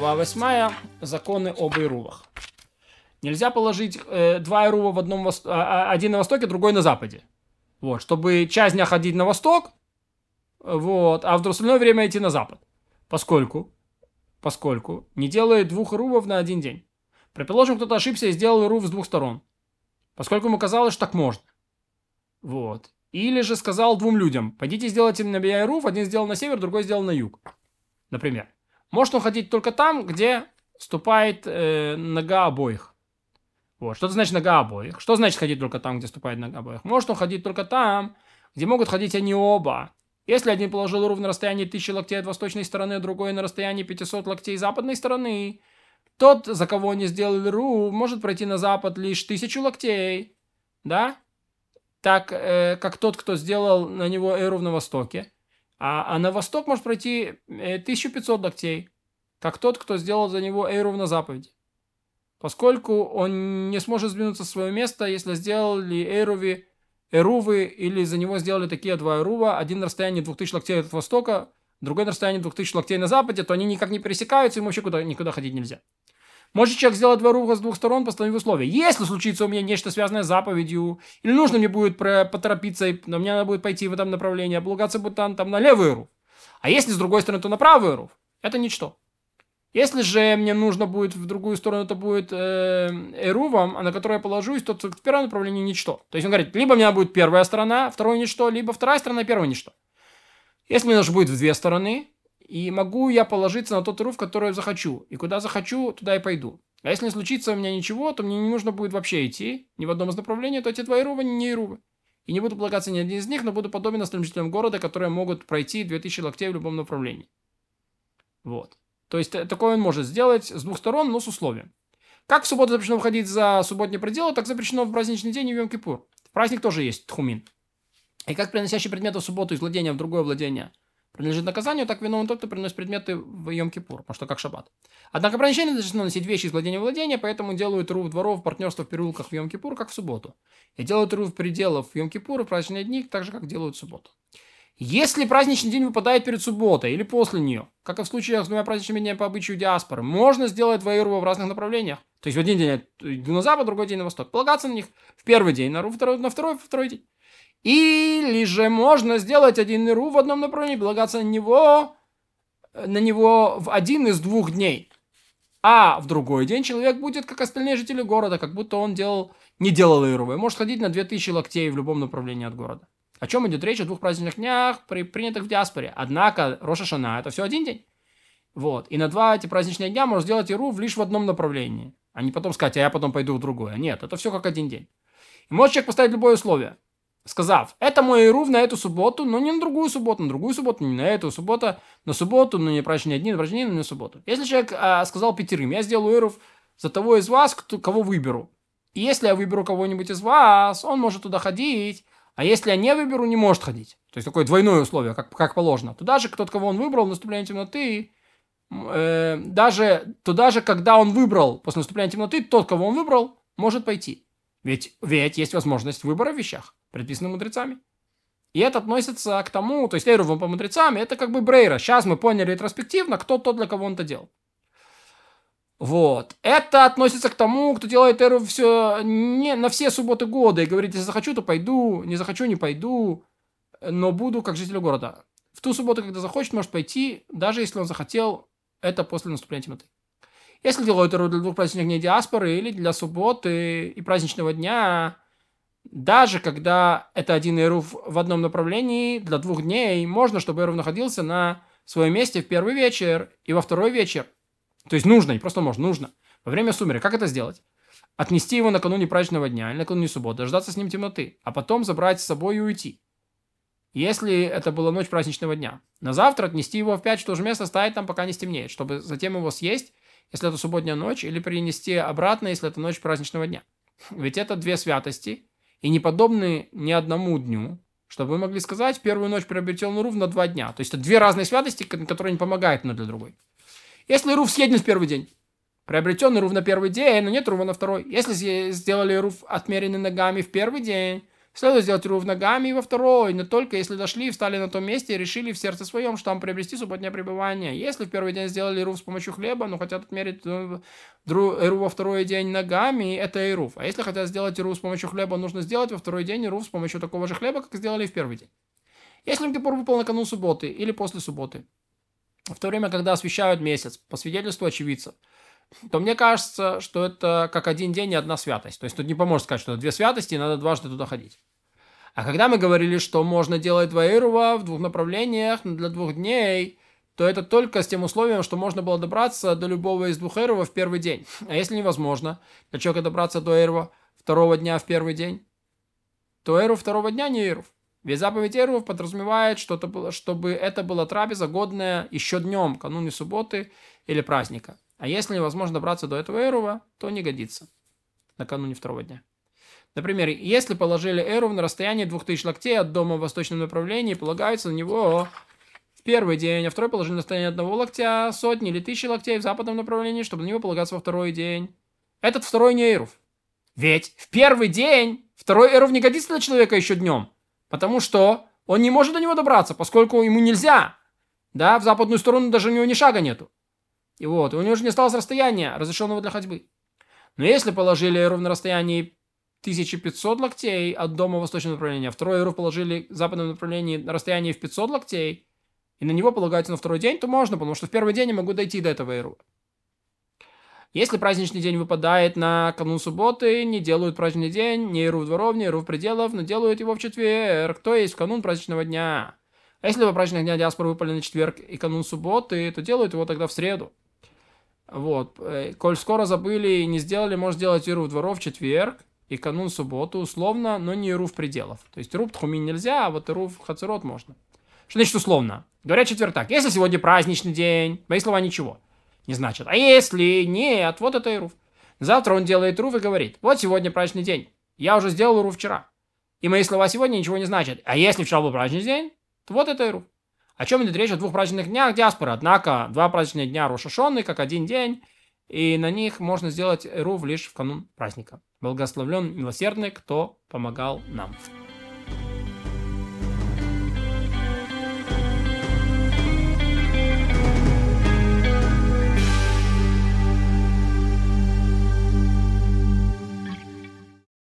Глава 8. Законы об Ирувах. Нельзя положить э, два Ируva в одном, а- а- один на востоке, другой на западе. Вот, чтобы часть дня ходить на восток, вот, а в остальное время идти на запад. Поскольку, поскольку не делает двух Ирувов на один день. Предположим, кто-то ошибся и сделал Ирув с двух сторон. Поскольку ему казалось, что так можно. Вот. Или же сказал двум людям, пойдите сделайте на Ирув, один сделал на север, другой сделал на юг. Например. Может он ходить только там, где ступает э, нога обоих. Вот. Что значит нога обоих? Что значит ходить только там, где ступает нога обоих? Может он ходить только там, где могут ходить они оба. Если один положил рув на расстоянии 1000 локтей от восточной стороны, другой на расстоянии 500 локтей западной стороны, тот, за кого они сделали рув, может пройти на запад лишь 1000 локтей. Да? Так, э, как тот, кто сделал на него эрув на востоке. А, а на восток может пройти э, 1500 локтей, как тот, кто сделал за него эйров на заповеди. Поскольку он не сможет сдвинуться с своего места, если сделали эйрови, эрувы, или за него сделали такие два эрува, один на расстоянии 2000 локтей от востока, другой на расстоянии 2000 локтей на западе, то они никак не пересекаются, им вообще куда, никуда ходить нельзя. Может человек сделать два руха с двух сторон, поставив условия. Если случится у меня нечто связанное с заповедью, или нужно мне будет поторопиться, и но мне надо будет пойти в этом направлении, облагаться будет там, там на левый руф. А если с другой стороны, то на правый руф. Это ничто. Если же мне нужно будет в другую сторону, это будет э, эрувом, а на которое я положусь, то в первом направлении ничто. То есть он говорит, либо у меня будет первая сторона, второе ничто, либо вторая сторона, первое ничто. Если мне нужно будет в две стороны, и могу я положиться на тот руф, который захочу. И куда захочу, туда и пойду. А если не случится у меня ничего, то мне не нужно будет вообще идти ни в одном из направлений, то эти два ирува не ирувы. И не буду полагаться ни один из них, но буду подобен остальным жителям города, которые могут пройти 2000 локтей в любом направлении. Вот. То есть такое он может сделать с двух сторон, но с условием. Как в субботу запрещено выходить за субботние пределы, так запрещено в праздничный день и в Йом-Кипур. В праздник тоже есть тхумин. И как приносящий предметы в субботу из владения в другое владение принадлежит наказанию, так виновен тот, кто приносит предметы в Йом-Кипур, потому что как шаббат. Однако ограничение разрешено носить вещи из владения в владение, поэтому делают рув дворов, партнерство в переулках в Йом-Кипур, как в субботу. И делают рув пределов в Йом-Кипур в праздничные дни, так же, как делают в субботу. Если праздничный день выпадает перед субботой или после нее, как и в случае с двумя праздничными днями по обычаю диаспоры, можно сделать два ирува в разных направлениях. То есть в один день иду на запад, другой день на восток. Полагаться на них в первый день, на, рув, второй, на второй, во второй день. Или же можно сделать один иру в одном направлении, полагаться на него, на него в один из двух дней. А в другой день человек будет, как остальные жители города, как будто он делал, не делал ирувы. Может ходить на 2000 локтей в любом направлении от города. О чем идет речь о двух праздничных днях, при, принятых в диаспоре. Однако Роша Шана это все один день. Вот. И на два эти праздничные дня можно сделать иру лишь в одном направлении. А не потом сказать, а я потом пойду в другое. Нет, это все как один день. И может человек поставить любое условие, сказав, это мой ирув на эту субботу, но не на другую субботу, на другую субботу, не на эту субботу, на субботу, но не праздничные дни, на праздничные дни, но на субботу. Если человек а, сказал пятерым, я сделаю ирув за того из вас, кто, кого выберу. И если я выберу кого-нибудь из вас, он может туда ходить, а если я не выберу, не может ходить. То есть такое двойное условие, как, как положено. Туда же, тот, кого он выбрал, наступление темноты, э, даже, туда же, когда он выбрал после наступления темноты, тот, кого он выбрал, может пойти. Ведь, ведь есть возможность выбора в вещах, предписанных мудрецами. И это относится к тому, то есть Эйрувом по мудрецам, это как бы Брейра. Сейчас мы поняли ретроспективно, кто тот, для кого он это делал. Вот. Это относится к тому, кто делает эру все не на все субботы года и говорит, если захочу, то пойду, не захочу, не пойду, но буду как житель города. В ту субботу, когда захочет, может пойти, даже если он захотел, это после наступления темноты. Если делают эру для двух праздничных дней диаспоры или для субботы и праздничного дня, даже когда это один эрув в одном направлении, для двух дней, можно, чтобы эрув находился на своем месте в первый вечер и во второй вечер. То есть нужно, не просто можно, нужно. Во время сумерек. Как это сделать? Отнести его накануне праздничного дня или накануне субботы, дождаться с ним темноты, а потом забрать с собой и уйти. Если это была ночь праздничного дня. На завтра отнести его в 5 в то же место, ставить там, пока не стемнеет, чтобы затем его съесть, если это субботняя ночь, или принести обратно, если это ночь праздничного дня. Ведь это две святости, и не подобны ни одному дню, чтобы вы могли сказать, первую ночь приобретен Рув на два дня. То есть это две разные святости, которые не помогают одна для другой. Если Рув съеден в первый день, приобретенный Рув на первый день, но нет Рува на второй. Если сделали Рув отмеренный ногами в первый день, Следует сделать Ирув ногами и во второй, но только если дошли и встали на том месте и решили в сердце своем, что там приобрести субботнее пребывание. Если в первый день сделали Ирув с помощью хлеба, но хотят отмерить Ирув во второй день ногами, это Ирув. А если хотят сделать Ирув с помощью хлеба, нужно сделать во второй день Ирув с помощью такого же хлеба, как сделали в первый день. Если Мкипур выпал накануне субботы или после субботы, в то время, когда освещают месяц, по свидетельству очевидцев, то мне кажется, что это как один день и одна святость. То есть тут не поможет сказать, что это две святости, и надо дважды туда ходить. А когда мы говорили, что можно делать два Ирува в двух направлениях для двух дней, то это только с тем условием, что можно было добраться до любого из двух Ирува в первый день. А если невозможно для человека добраться до Ирува второго дня в первый день, то Иру второго дня не Ирув. Ведь заповедь Эрувов подразумевает, что это было, чтобы это была трапеза годная еще днем, кануне субботы или праздника. А если невозможно добраться до этого Эрува, то не годится накануне второго дня. Например, если положили Эрув на расстоянии 2000 локтей от дома в восточном направлении, полагается на него в первый день, а второй положили на расстояние одного локтя, сотни или тысячи локтей в западном направлении, чтобы на него полагаться во второй день. Этот второй не Эрув. Ведь в первый день второй Эрув не годится для человека еще днем. Потому что он не может до него добраться, поскольку ему нельзя. Да, в западную сторону даже у него ни шага нету. И вот, у него уже не осталось расстояния, разрешенного для ходьбы. Но если положили ровно расстояние 1500 локтей от дома в восточном направлении, а второй Эрув положили в западном направлении на расстоянии в 500 локтей, и на него полагается на второй день, то можно, потому что в первый день я могу дойти до этого Эрува. Если праздничный день выпадает на канун субботы, не делают праздничный день, не Ирув дворов, не Ирув пределов, но делают его в четверг, то есть в канун праздничного дня. А если во праздничных дня диаспоры выпали на четверг и канун субботы, то делают его тогда в среду. Вот. Э, коль скоро забыли и не сделали, можно сделать Ирув дворов в четверг и канун субботу условно, но не Ирув пределов. То есть Ирув тхумин нельзя, а вот Ирув хацерот можно. Что значит условно? Говорят четверг так. Если сегодня праздничный день, мои слова ничего не значит. А если нет, вот это Ируф. Завтра он делает Руф и говорит, вот сегодня праздничный день. Я уже сделал Руф вчера. И мои слова сегодня ничего не значат. А если вчера был праздничный день, то вот это Ируф. О чем идет речь о двух праздничных днях диаспоры. Однако два праздничных дня Рошашонны, как один день, и на них можно сделать Ируф лишь в канун праздника. Благословлен милосердный, кто помогал нам.